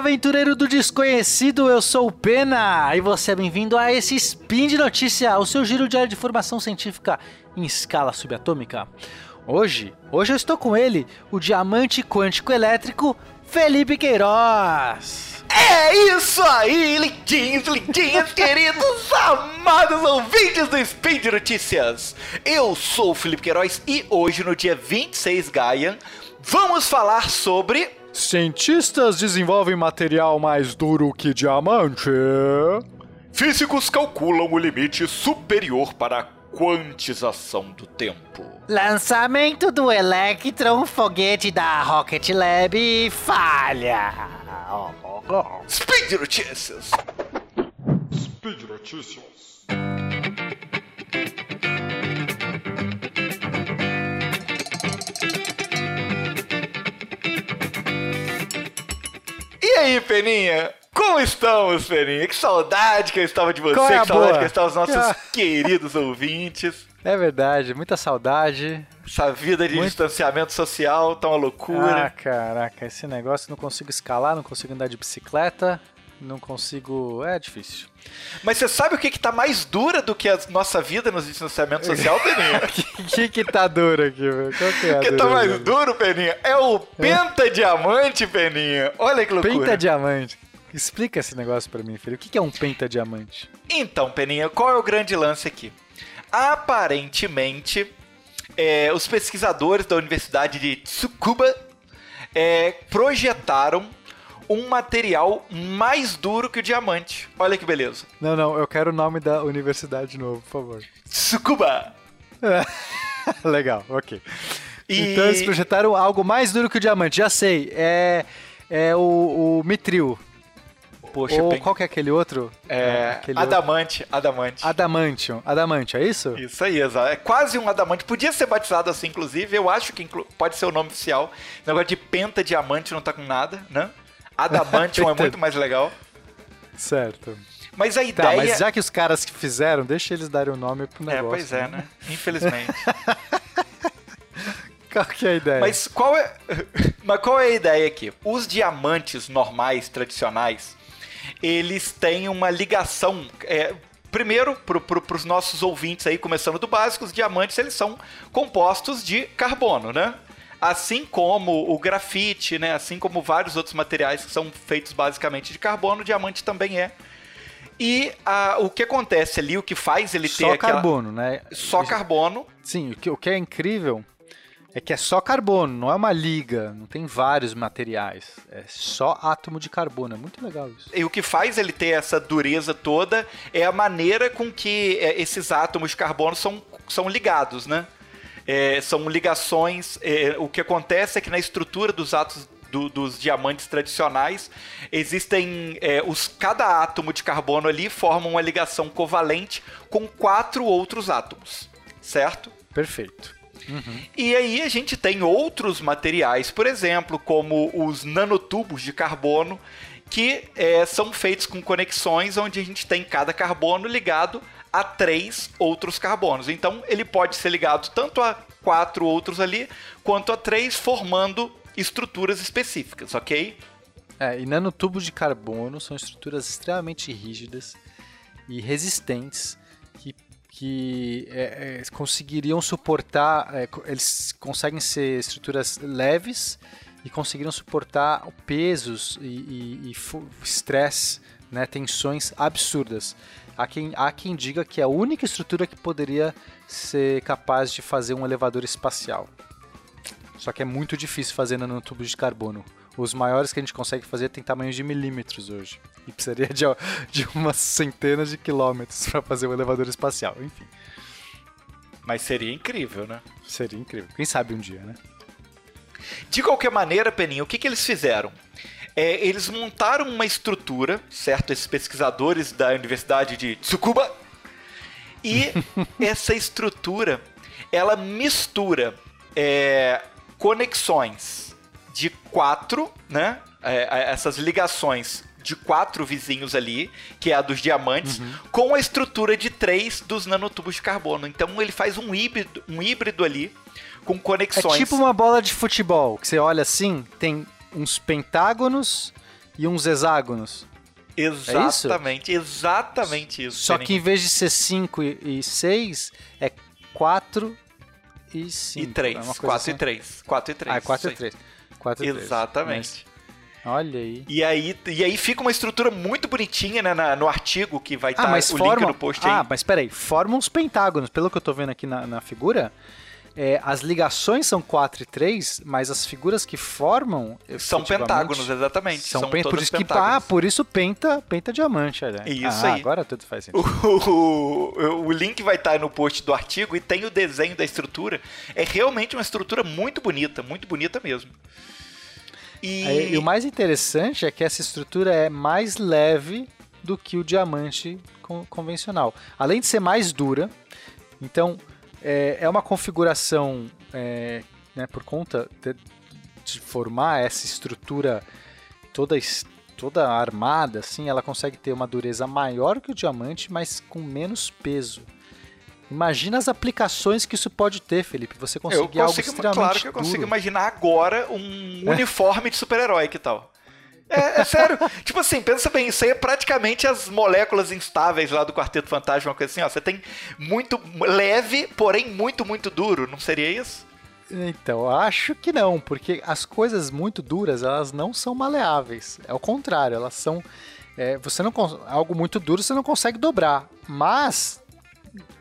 aventureiro do desconhecido, eu sou o Pena e você é bem-vindo a esse Spin de Notícia, o seu giro diário de formação científica em escala subatômica. Hoje, hoje eu estou com ele, o diamante quântico elétrico Felipe Queiroz. É isso aí, lindinhos, lindinhas, queridos, amados ouvintes do Spin de Notícias. Eu sou o Felipe Queiroz e hoje, no dia 26 Gaia, vamos falar sobre Cientistas desenvolvem material mais duro que diamante. Físicos calculam o limite superior para a quantização do tempo. Lançamento do Electron, foguete da Rocket Lab, falha. Speed Notícias. Speed Notícias. Aí, Peninha? Como estamos, Peninha? Que saudade que eu estava de você, Qual é que saudade boa? que eu estava dos nossos queridos ouvintes. É verdade, muita saudade. Essa vida de Muito- distanciamento social tá uma loucura. Ah, caraca, esse negócio não consigo escalar, não consigo andar de bicicleta, não consigo. É difícil. Mas você sabe o que, que tá mais dura do que a nossa vida no distanciamento social, Peninha? O que, que tá duro aqui, velho? Qual que é O que tá mais duro, Peninha? É o pentadiamante, Peninha. Olha que loucura. Pentadiamante. Explica esse negócio pra mim, filho. O que que é um pentadiamante? Então, Peninha, qual é o grande lance aqui? Aparentemente, é, os pesquisadores da Universidade de Tsukuba é, projetaram um material mais duro que o diamante. Olha que beleza. Não, não, eu quero o nome da universidade de novo, por favor. Tsukuba. Legal, ok. E- Então eles projetaram algo mais duro que o diamante, já sei. É, é o, o mitril. Poxa, Ou Pen- qual que é aquele outro? é, aquele outro. adamante, adamante. Adamantium. É isso? Isso aí, exato. É quase um adamante. Podia ser batizado assim, inclusive. Eu acho que inclu- pode ser o nome oficial. O negócio de pentadiamante não tá com nada, né? Adamantium é muito mais legal. Certo. Mas a Tá, ideia... mas já que os caras que fizeram, deixa eles darem o nome pro É, negócio. pois é, né? Infelizmente. Qual que é a ideia? Mas qual é, mas qual é a ideia aqui? Os diamantes normais, tradicionais, eles têm uma ligação. é, primeiro, para os nossos ouvintes aí, começando do básico, os diamantes eles são compostos de carbono, né? Assim como o grafite, né? Assim como vários outros materiais que são feitos basicamente de carbono, o diamante também é. E ah, o que acontece ali, o que faz ele ter só aquela... carbono, né? Só carbono. Sim, o que, o que é incrível é que é só carbono, não é uma liga, não tem vários materiais. É só átomo de carbono, é muito legal isso. E o que faz ele ter essa dureza toda é a maneira com que é, esses átomos de carbono são, são ligados, né? É, são ligações. é, o que acontece é que na estrutura dos átomos do- dos diamantes tradicionais existem é, os cada átomo de carbono ali forma uma ligação covalente com quatro outros átomos, certo? Perfeito. E aí a gente tem outros materiais, por exemplo, como os nanotubos de carbono, que é, são feitos com conexões onde a gente tem cada carbono ligado a três outros carbonos. Então ele pode ser ligado tanto a quatro outros ali, quanto a três, formando estruturas específicas, ok? É, e nanotubos de carbono são estruturas extremamente rígidas e resistentes que, que é, é, conseguiriam suportar. é, eles conseguem ser estruturas leves e conseguiriam suportar pesos e- estresse, né, tensões absurdas. Há quem, há quem diga que é a única estrutura que poderia ser capaz de fazer um elevador espacial. Só que é muito difícil fazer nanotubos de carbono. Os maiores que a gente consegue fazer tem tamanhos de milímetros hoje. E precisaria de, de umas centenas de quilômetros para fazer um elevador espacial. Enfim, Mas seria incrível, né? seria incrível. Quem sabe um dia, né? De qualquer maneira, Peninha, o que, que eles fizeram? É, eles montaram uma estrutura, certo? Esses pesquisadores da Universidade de Tsukuba. E essa estrutura, ela mistura é, conexões de quatro, né? É, é, essas ligações de quatro vizinhos ali, que é a dos diamantes, com a estrutura de três dos nanotubos de carbono. Então ele faz um híbrido, um híbrido ali com É conexões. tipo uma bola de futebol, que você olha assim, tem uns pentágonos e uns hexágonos. Exatamente, exatamente isso. Só que em vez de ser 5 e 6, é 4 e 5. E 3. 4 assim. e 3. 4 e 3. Ah, é 4 e 3. 4 e 3. Exatamente. Mas, olha aí. E aí, e aí fica uma estrutura muito bonitinha né, na, no artigo que vai estar ah, mas o forma... link no post ah, aí. mas peraí, formam uns pentágonos. Pelo que eu tô vendo aqui na, na figura, é, as ligações são 4 e 3, mas as figuras que formam. São pentágonos, exatamente. São, são por isso que ah, por isso penta, penta diamante. Olha. Isso ah, aí. Agora tudo faz sentido. O, o, o, link vai estar no post do artigo e tem o desenho da estrutura. É realmente uma estrutura muito bonita, muito bonita mesmo. E... e o mais interessante é que essa estrutura é mais leve do que o diamante convencional. Além de ser mais dura, então é, é uma configuração é, né, por conta de, de, formar essa estrutura toda toda armada, assim, ela consegue ter uma dureza maior que o diamante, mas com menos peso. Imagina as aplicações que isso pode ter, Felipe. Você conseguir consigo, algo extremamente Claro que eu consigo duro. imaginar agora um é. uniforme de super-herói que tal. É, é sério. tipo assim, pensa bem, isso aí é praticamente as moléculas instáveis lá do Quarteto Fantasma, uma coisa assim, ó. Você tem muito leve, porém muito, muito duro, não seria isso? Então, acho que não, porque as coisas muito duras, elas não são maleáveis. É o contrário, elas são. É, você não algo muito duro você não consegue dobrar, mas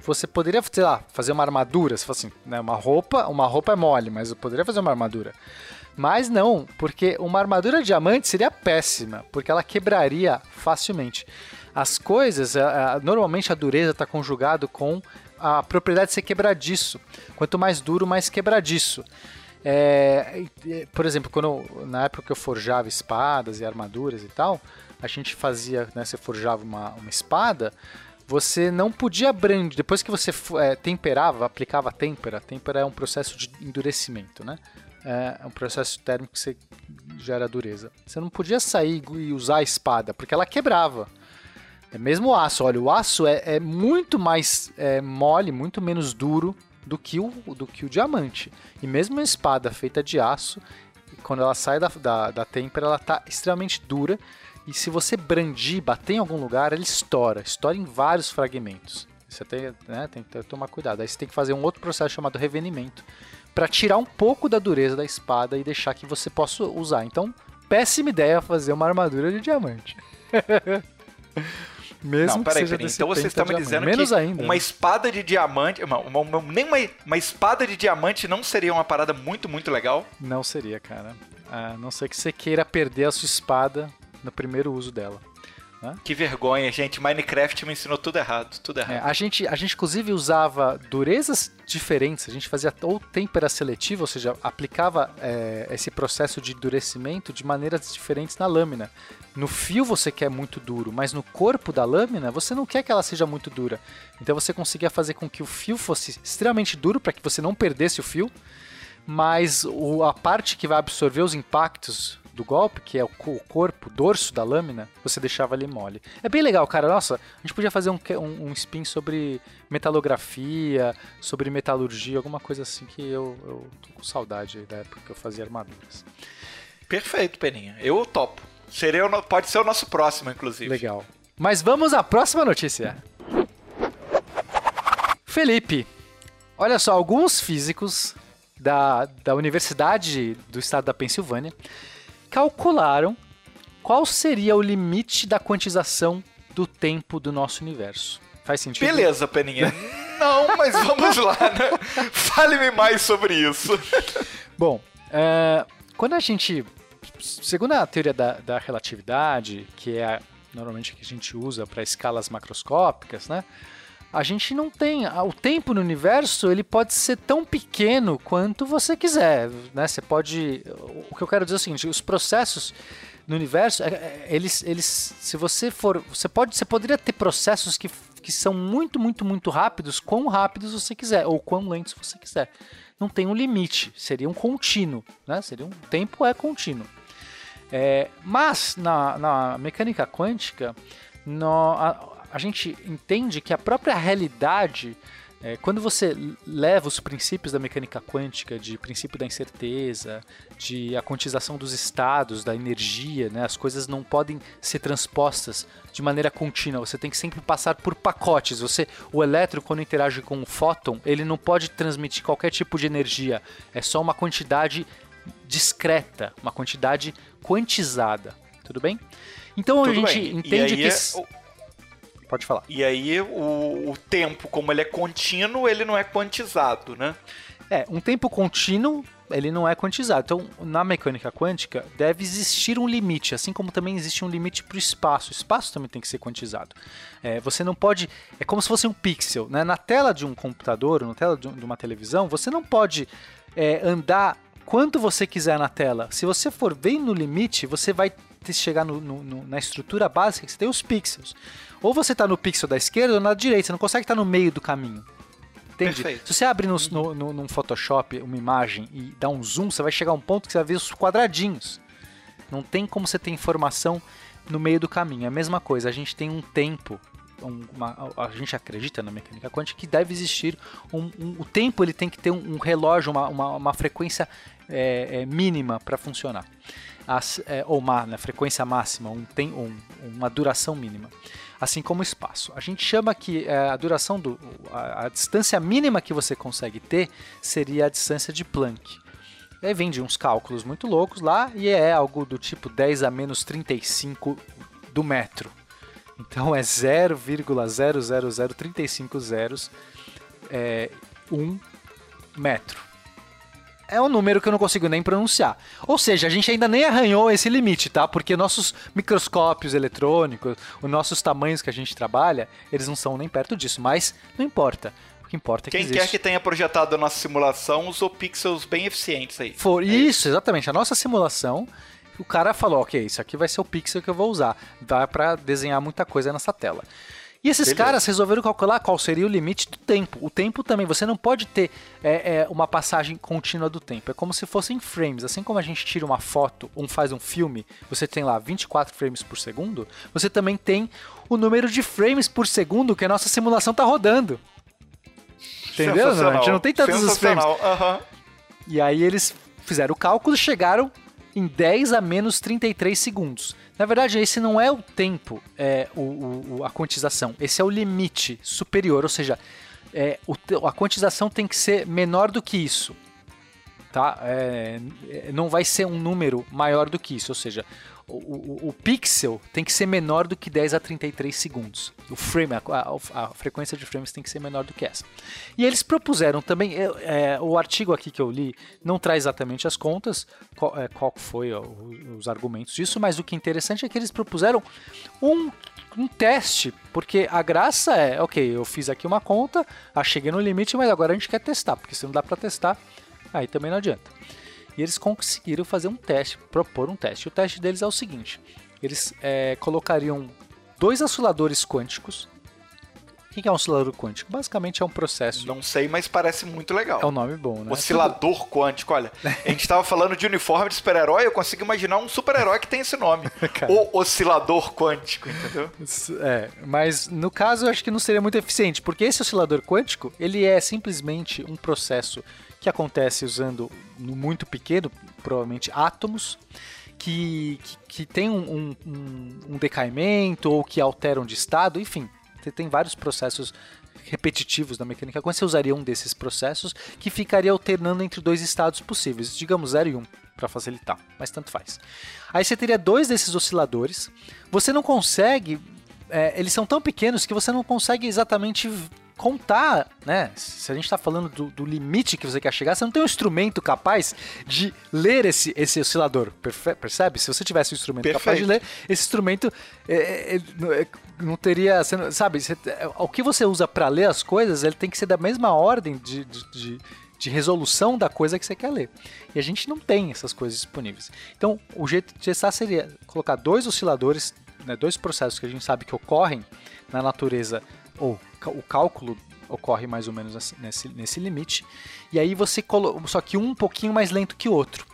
você poderia, sei lá, fazer uma armadura, se fosse assim, né, uma roupa, uma roupa é mole, mas eu poderia fazer uma armadura. Mas não, porque uma armadura de diamante seria péssima, porque ela quebraria facilmente. As coisas, normalmente a dureza está conjugado com a propriedade de ser quebradiço. Quanto mais duro, mais quebradiço. É, por exemplo, quando na época que eu forjava espadas e armaduras e tal, a gente fazia, né, você forjava uma, uma espada, você não podia brandir. Depois que você é, temperava, aplicava têmpera, têmpera é um processo de endurecimento, né? É um processo térmico que você gera dureza. Você não podia sair e usar a espada, porque ela quebrava. É mesmo o aço. Olha, o aço é, é muito mais é, mole, muito menos duro do que, o, do que o diamante. E mesmo uma espada feita de aço, quando ela sai da, da, da têmpera, ela está extremamente dura. E se você brandir, bater em algum lugar, ela estoura. Estoura em vários fragmentos. Você tem, né, tem que tomar cuidado. Aí você tem que fazer um outro processo chamado revenimento para tirar um pouco da dureza da espada e deixar que você possa usar. Então, péssima ideia fazer uma armadura de diamante. Mesmo não, peraí, peraí. Então você está me dizendo Menos que ainda, uma né? espada de diamante, uma, uma, uma, nem uma, uma espada de diamante não seria uma parada muito, muito legal? Não seria, cara. A não ser que você queira perder a sua espada no primeiro uso dela. Né? Que vergonha, gente. Minecraft me ensinou tudo errado. Tudo errado. É, a, gente, a gente, inclusive, usava durezas diferentes. A gente fazia ou têmpera seletiva, ou seja, aplicava é, esse processo de endurecimento de maneiras diferentes na lâmina. No fio você quer muito duro, mas no corpo da lâmina você não quer que ela seja muito dura. Então você conseguia fazer com que o fio fosse extremamente duro para que você não perdesse o fio, mas a parte que vai absorver os impactos do golpe, que é o, corpo, o dorso da lâmina, você deixava ali mole. É bem legal, cara. Nossa, a gente podia fazer um, um, um spin sobre metalografia, sobre metalurgia, alguma coisa assim que eu, eu tô com saudade da época que eu fazia armaduras. Perfeito, Peninha. Eu topo. Seria o, pode ser o nosso próximo, inclusive. Legal. Mas vamos à próxima notícia. Felipe, olha só, alguns físicos da, da Universidade do Estado da Pensilvânia calcularam qual seria o limite da quantização do tempo do nosso universo. Faz sentido? Beleza, Peninha. Não, mas vamos lá, né? Fale-me mais sobre isso. Bom, é, quando a gente. Segundo a teoria da, da relatividade, que é a, normalmente que a gente usa para escalas macroscópicas, né? A gente não tem. O tempo no universo ele pode ser tão pequeno quanto você quiser. Né? Você pode. O que eu quero dizer é o seguinte: os processos no universo, eles, eles. Se você for. Você, pode, você poderia ter processos que, que são muito, muito, muito rápidos, quão rápidos você quiser, ou quão lentos você quiser. Não tem um limite, seria um contínuo. Né? Seria um tempo é contínuo. É, mas na, na mecânica quântica, no, a, a gente entende que a própria realidade É, quando você leva os princípios da mecânica quântica, de princípio da incerteza, de a quantização dos estados, da energia, né, as coisas não podem ser transpostas de maneira contínua. Você tem que sempre passar por pacotes. Você, o elétron, quando interage com o fóton, ele não pode transmitir qualquer tipo de energia. É só uma quantidade discreta, uma quantidade quantizada. Tudo bem? Então Tudo a gente bem. entende que. é- Pode falar. E aí o, o tempo, como ele é contínuo, ele não é quantizado, né? É, um tempo contínuo, ele não é quantizado. Então, na mecânica quântica, deve existir um limite, assim como também existe um limite para o espaço. O espaço também tem que ser quantizado. É, você não pode. É como se fosse um pixel. Né? Na tela de um computador, na tela de um- uma televisão, você não pode é, andar quanto você quiser na tela. Se você for bem no limite, você vai chegar no- no- no- na estrutura básica que você tem os pixels. Ou você está no pixel da esquerda ou na direita, você não consegue estar no meio do caminho. Entende? Perfeito. Se você abre no, no, no, num Photoshop uma imagem e dá um zoom, você vai chegar a um ponto que você vai ver os quadradinhos. Não tem como você ter informação no meio do caminho. É a mesma coisa, a gente tem um tempo, um- uma- a gente acredita na mecânica quântica que deve existir um, um- o tempo ele tem que ter um, um relógio, uma, uma, uma frequência é, é, mínima para funcionar. As- é, ou uma né, frequência máxima, um, tem, um, uma duração mínima. Assim como o espaço. A gente chama que é, a duração do. A, a distância mínima que você consegue ter seria a distância de Planck. Aí vem de uns cálculos muito loucos lá e é algo do tipo 10 a menos 35 do metro. Então é 0,00035 zeros é, 1 metro. É um número que eu não consigo nem pronunciar. Ou seja, a gente ainda nem arranhou esse limite, tá? Porque nossos microscópios eletrônicos, os nossos tamanhos que a gente trabalha, eles não são nem perto disso. Mas não importa. O que importa é que Quem existe. quer que tenha projetado a nossa simulação usou pixels bem eficientes aí. For isso, exatamente. A nossa simulação, o cara falou, ok, isso aqui vai ser o pixel que eu vou usar. Dá pra desenhar muita coisa nessa tela. E esses Beleza. caras resolveram calcular qual seria o limite do tempo. O tempo também, você não pode ter é, é, uma passagem contínua do tempo. É como se fossem frames. Assim como a gente tira uma foto, um faz um filme, você tem lá 24 frames por segundo, você também tem o número de frames por segundo que a nossa simulação tá rodando. Entendeu? A gente não tem tantos os frames. Aham. E aí eles fizeram o cálculo e chegaram em 10 a menos 33 segundos. Na verdade, esse não é o tempo, é o, o- a quantização. Esse é o limite superior, ou seja, é, o a quantização tem que ser menor do que isso. Tá? É, é, não vai ser um número maior do que isso, ou seja, o, o- o pixel tem que ser menor do que 10 a 33 segundos. O frame, a, a- a frequência de frames tem que ser menor do que essa. E eles propuseram também, é, é, o artigo aqui que eu li não traz exatamente as contas, qual, é, qual foi ó, os argumentos disso, mas o que é interessante é que eles propuseram um, um teste, porque a graça é, ok, eu fiz aqui uma conta, ah, cheguei no limite, mas agora a gente quer testar, porque se não dá para testar, aí também não adianta. E eles conseguiram fazer um teste, propor um teste. O teste deles é o seguinte: eles é, colocariam dois osciladores quânticos. O que é um oscilador quântico? Basicamente é um processo. Não sei, mas parece muito legal. É um nome bom, né? Oscilador quântico, olha. A gente tava falando de uniforme de super-herói, eu consigo imaginar um super-herói que tem esse nome. O oscilador quântico, entendeu? É, mas no caso eu acho que não seria muito eficiente, porque esse oscilador quântico, ele é simplesmente um processo que acontece usando no muito pequeno, provavelmente átomos, que, que, que tem um, um- um- decaimento ou que alteram de estado, enfim, tem vários processos repetitivos da mecânica quântica, você usaria um desses processos que ficaria alternando entre dois estados possíveis, digamos 0 e 1, um, para facilitar, mas tanto faz. Aí você teria dois desses osciladores, você não consegue, é, eles são tão pequenos que você não consegue exatamente contar, né? Se a gente está falando do, do limite que você quer chegar, você não tem um instrumento capaz de ler esse, esse oscilador, percebe? Se você tivesse um instrumento capaz de ler, Perfeito. esse instrumento é, é, é, não- é, não teria, sabe? é, o que você usa para ler as coisas, ele tem que ser da mesma ordem de, de, de- de resolução da coisa que você quer ler. E a gente não tem essas coisas disponíveis. Então, o jeito de testar seria colocar dois osciladores, né, dois processos que a gente sabe que ocorrem na natureza, ou o cálculo ocorre mais ou menos assim, nesse, nesse limite. E aí você coloca, só que um um pouquinho mais lento que o outro.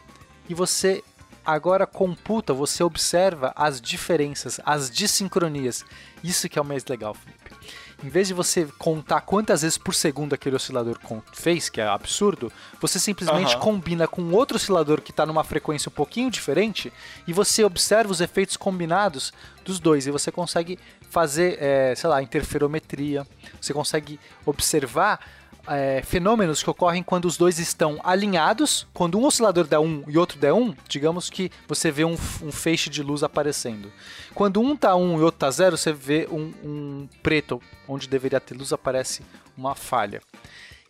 E você agora computa, você observa as diferenças, as dissincronias. Isso que é o mais legal, Felipe. em vez de você contar quantas vezes por segundo aquele oscilador fez, que é absurdo, você simplesmente Aham. combina com outro oscilador que está numa frequência um pouquinho diferente e você observa os efeitos combinados dos dois e você consegue fazer, é, sei lá, interferometria, você consegue observar é, fenômenos que ocorrem quando os dois estão alinhados. Quando um oscilador der 1 e outro der 1, digamos que você vê um, um feixe de luz aparecendo. Quando um tá 1 e outro tá 0, você vê um, um preto, onde deveria ter luz, aparece uma falha.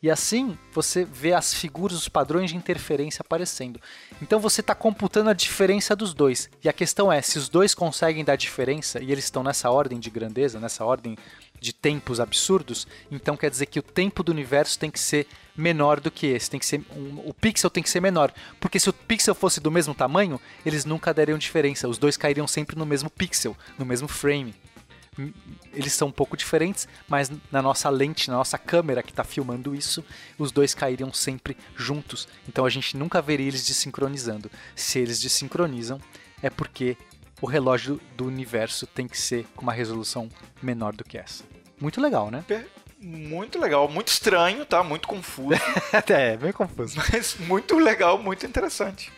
E assim você vê as figuras, os padrões de interferência aparecendo. Então você está computando a diferença dos dois. E a questão é, se os dois conseguem dar diferença e eles estão nessa ordem de grandeza, nessa ordem de tempos absurdos, então quer dizer que o tempo do universo tem que ser menor do que esse, tem que ser um- o pixel tem que ser menor, porque se o pixel fosse do mesmo tamanho, eles nunca dariam diferença, os dois cairiam sempre no mesmo pixel, no mesmo frame. Hum, Eles são um pouco diferentes, mas na nossa lente, na nossa câmera que está filmando isso, os dois cairiam sempre juntos. Então a gente nunca veria eles desincronizando. Se eles desincronizam, é porque o relógio do universo tem que ser com uma resolução menor do que essa. Muito legal, né? Per- Muito legal, muito estranho, tá? Muito confuso, é, bem confuso. mas muito legal, muito interessante.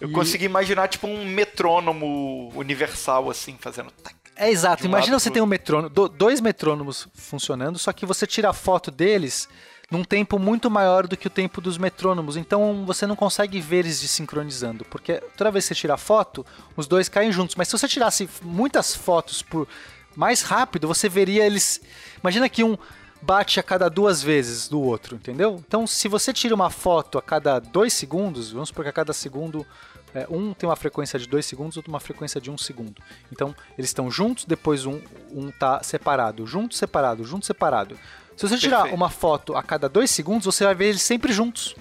Eu E- consegui imaginar tipo um metrônomo universal assim, fazendo tac. É exato. Um Imagina você pro- tem um metrônomo, do- dois metrônomos funcionando, só que você tira a foto deles num tempo muito maior do que o tempo dos metrônomos. Então você não consegue ver eles desincronizando, porque toda vez que você tira a foto, os dois caem juntos. Mas se você tirasse muitas fotos por mais rápido, você veria eles. Imagina que um bate a cada duas vezes do outro, entendeu? Então, se você tira uma foto a cada dois segundos, vamos supor que a cada segundo é, um tem uma frequência de 2 segundos, outro uma frequência de 1 um segundo. Então, eles estão juntos, depois um, um tá separado, junto, separado, junto, separado. Se você tirar Perfeito. uma foto a cada 2 segundos, você vai ver eles sempre juntos.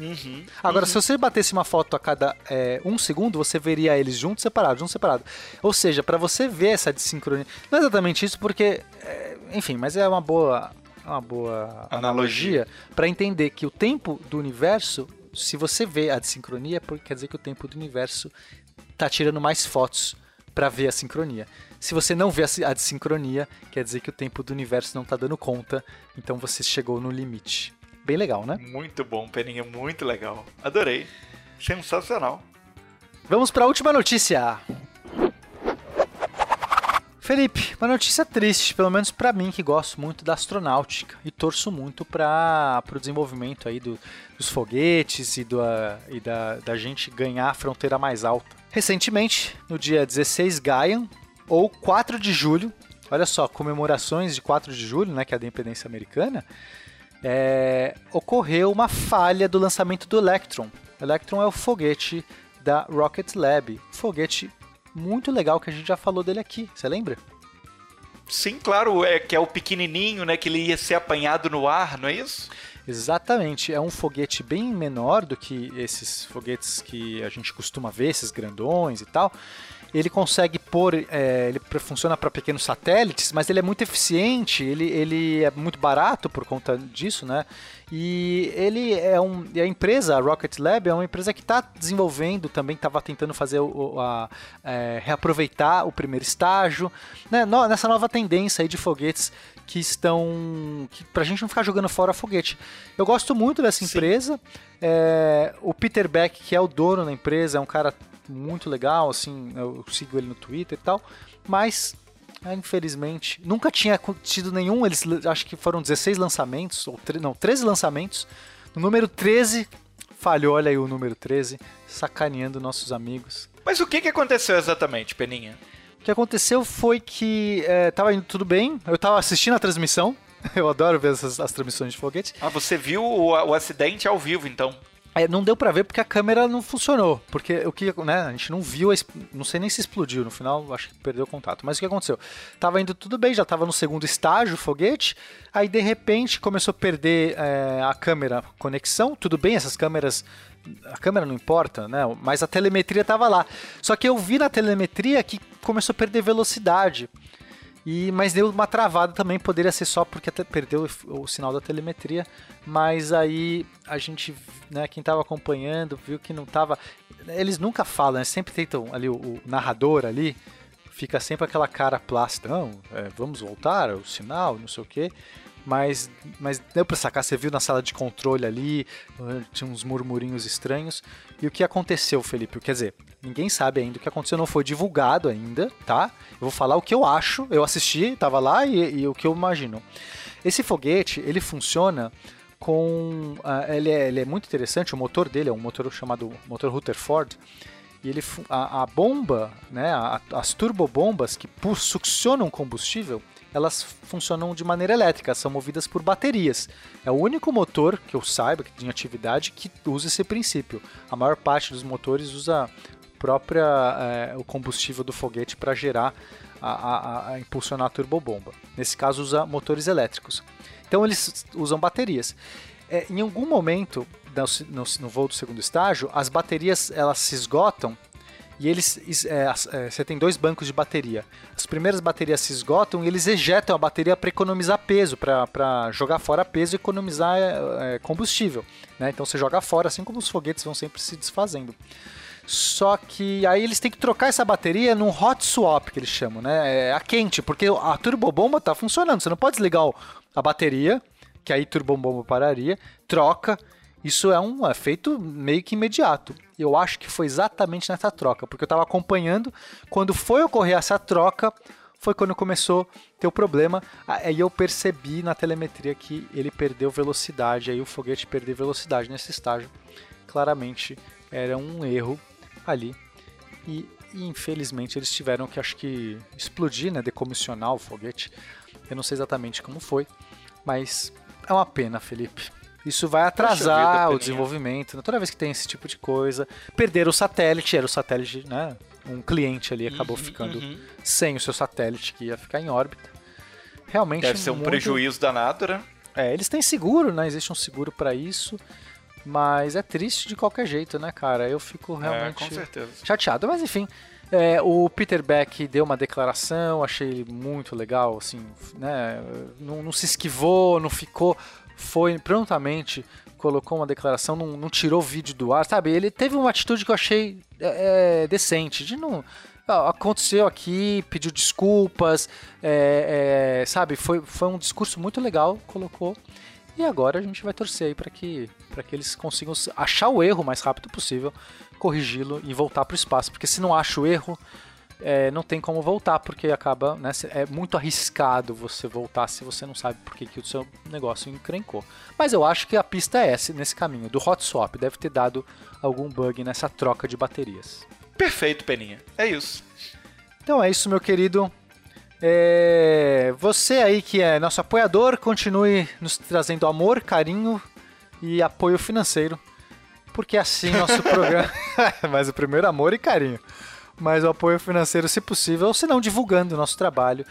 Uhum. Agora, se você batesse uma foto a cada é, um segundo, você veria eles juntos, separados, juntos, separados. Ou seja, para você ver essa desincronia... Não é exatamente isso, porque... é, enfim, mas é uma boa, uma boa Analogia. analogia para entender que o tempo do universo, se você vê a desincronia, é porque quer dizer que o tempo do universo tá tirando mais fotos para ver a sincronia. Se você não vê a desincronia, quer dizer que o tempo do universo não tá dando conta, então você chegou no limite. Bem legal, né? Muito bom, Peninha, muito legal. Adorei. Sensacional. Vamos para a última notícia. Felipe, uma notícia triste, pelo menos para mim que gosto muito da astronáutica e torço muito para o desenvolvimento aí do- dos foguetes e, do, ah, e da, da gente ganhar a fronteira mais alta. Recentemente, no dia 16 Gaian, ou 4 de julho, olha só, comemorações de 4 de julho, né, que é a da independência americana, é, ocorreu uma falha do lançamento do Electron. Electron é o foguete da Rocket Lab, foguete muito legal que a gente já falou dele aqui, você lembra? Sim, claro, é que é o pequenininho, né, que ele ia ser apanhado no ar, não é isso? Exatamente, é um foguete bem menor do que esses foguetes que a gente costuma ver, esses grandões e tal. Ele consegue pôr, é, ele funciona para pequenos satélites, mas ele é muito eficiente, ele, ele é muito barato por conta disso, né? E ele é um, e a empresa, a Rocket Lab, é uma empresa que está desenvolvendo, também estava tentando fazer o, a, é, reaproveitar o primeiro estágio, né? Nessa nova tendência aí de foguetes que estão. Que, pra gente não ficar jogando fora foguete. Eu gosto muito dessa empresa. é, o Peter Beck, que é o dono da empresa, é um cara muito legal, assim, eu sigo ele no Twitter e tal, mas. é, Infelizmente, nunca tinha tido nenhum. Eles acho que foram 16 lançamentos, ou não, 13 lançamentos. No número 13, falhou, olha aí o número 13, sacaneando nossos amigos. Mas o que, que aconteceu exatamente, Peninha? O que aconteceu foi que é, tava indo tudo bem, eu tava assistindo a transmissão, eu adoro ver essas, as transmissões de foguete. Ah, você viu o, o acidente ao vivo, então. É, não deu pra ver porque a câmera não funcionou, porque o que, né, a gente não viu, não sei nem se explodiu, no final acho que perdeu o contato. Mas o que aconteceu? Tava indo tudo bem, já tava no segundo estágio foguete, aí de repente começou a perder é, a câmera conexão, tudo bem, essas câmeras a câmera não importa, né? Mas a telemetria tava lá. Só que eu vi na telemetria que começou a perder velocidade. E, mas deu uma travada também, poderia ser só porque até perdeu o, o sinal da telemetria. Mas aí a gente, né, quem tava acompanhando, viu que não tava. Eles nunca falam, né, sempre tentam ali o, o narrador ali fica sempre aquela cara plástica, não, é, vamos voltar, o sinal, não sei o quê. Mas, mas deu pra sacar, você viu na sala de controle ali, tinha uns murmurinhos estranhos. E o que aconteceu, Felipe? Quer dizer, ninguém sabe ainda o que aconteceu, não foi divulgado ainda, tá? Eu vou falar o que eu acho, eu assisti, tava lá e, e o que eu imagino. Esse foguete, ele funciona com. Uh, ele, é, ele é muito interessante, o motor dele é um motor chamado motor Rutherford. E ele, a, a bomba, né, a, as turbobombas que succionam combustível, elas funcionam de maneira elétrica, são movidas por baterias. É o único motor que eu saiba que tem atividade que usa esse princípio. A maior parte dos motores usa própria é, o combustível do foguete para gerar a, a, a, impulsionar a turbobomba. Nesse caso usa motores elétricos. Então eles usam baterias. É, em algum momento no, no, no voo do segundo estágio, as baterias elas se esgotam e eles é, é, você tem dois bancos de bateria. As primeiras baterias se esgotam e eles ejetam a bateria para economizar peso, para jogar fora peso e economizar é, é, combustível. Né? Então você joga fora, assim como os foguetes vão sempre se desfazendo. Só que aí eles têm que trocar essa bateria num hot swap, que eles chamam, né? É a quente, porque a turbobomba está funcionando. Você não pode desligar a bateria, que aí a turbobomba pararia, troca isso é um efeito meio que imediato. Eu acho que foi exatamente nessa troca, porque eu estava acompanhando. Quando foi ocorrer essa troca, foi quando começou a ter o problema. Aí eu percebi na telemetria que ele perdeu velocidade, aí o foguete perdeu velocidade nesse estágio. Claramente era um erro ali. E, e infelizmente eles tiveram que, acho que, explodir, né, decomissionar o foguete. Eu não sei exatamente como foi, mas é uma pena, Felipe. Isso vai atrasar vida, o desenvolvimento. Toda vez que tem esse tipo de coisa. Perder o satélite, era o satélite, né? Um cliente ali acabou uhum, ficando uhum. sem o seu satélite que ia ficar em órbita. Realmente. Deve ser um muito... prejuízo danado, né? É, eles têm seguro, né? Existe um seguro para isso. Mas é triste de qualquer jeito, né, cara? Eu fico é, realmente é, chateado. Mas enfim, é, o Peter Beck deu uma declaração, achei ele muito legal, assim, né? Não, não se esquivou, não ficou foi prontamente colocou uma declaração, não, não tirou vídeo do ar, sabe? Ele teve uma atitude que eu achei é, é decente, de não aconteceu aqui, pediu desculpas, é, é, sabe? Foi, foi um discurso muito legal, colocou. E agora a gente vai torcer aí para que, que eles consigam achar o erro o mais rápido possível, corrigi-lo e voltar para o espaço. Porque se não acha o erro, é, não tem como voltar, porque acaba, né, é muito arriscado você voltar se você não sabe por que, que o seu negócio encrencou. Mas eu acho que a pista é essa, nesse caminho, do hot swap, deve ter dado algum bug nessa troca de baterias. Perfeito, Peninha. É isso. Então é isso, meu querido. É... Você aí que é nosso apoiador, continue nos trazendo amor, carinho e apoio financeiro. Porque assim nosso programa. Mas o primeiro amor e carinho mas o apoio financeiro, se possível, se não divulgando o nosso trabalho,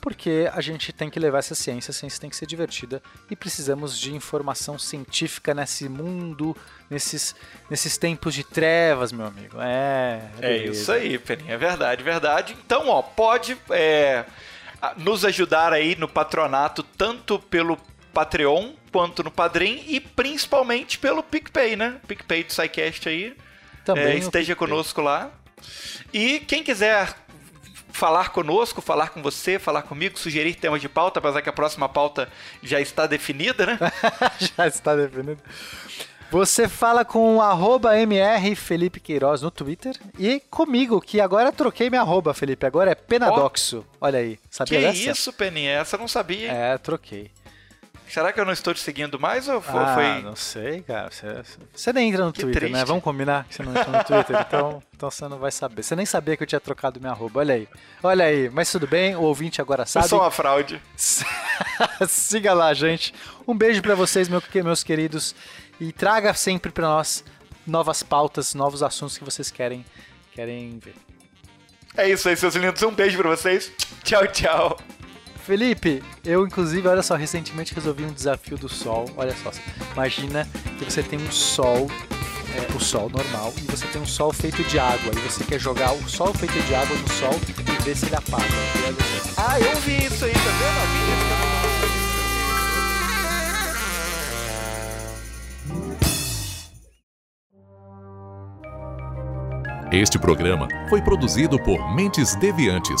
porque a gente tem que levar essa ciência, a ciência tem que ser divertida e precisamos de informação científica nesse mundo, nesses, nesses tempos de trevas, meu amigo. É, é isso aí, Peninha, é verdade, verdade. Então, ó, pode é, nos ajudar aí no patronato, tanto pelo Patreon quanto no Padrim e principalmente pelo PicPay, né? PicPay do SciCast aí. Também é, esteja conosco lá. E quem quiser falar conosco, falar com você, falar comigo, sugerir temas de pauta, apesar que a próxima pauta já está definida, né? já está definida. Você fala com arroba MR Felipe Queiroz no Twitter e comigo, que agora troquei minha arroba, Felipe. Agora é Penadoxo. Oh, Olha aí. Sabia que dessa? isso, Peninha? Essa eu não sabia. É, troquei. Será que eu não estou te seguindo mais ou foi? Ah, foi... não sei, cara. Você, você nem entra no que Twitter, né? triste. né? Vamos combinar que você não entra no Twitter, então, então você não vai saber. Você nem sabia que eu tinha trocado minha arroba. Olha aí. Olha aí. Mas tudo bem, o ouvinte agora sabe. Eu sou uma fraude. Siga lá, gente. Um beijo para vocês, meus queridos. E traga sempre para nós novas pautas, novos assuntos que vocês querem, querem ver. É isso aí, seus lindos. Um beijo para vocês. Tchau, tchau. Felipe, eu inclusive, olha só, recentemente resolvi um desafio do sol. Olha só, imagina que você tem um sol, é, o sol normal, e você tem um sol feito de água. E você quer jogar o sol feito de água no sol e ver se ele apaga. Ah, eu vi isso aí, tá vendo? Este programa foi produzido por Mentes Deviantes.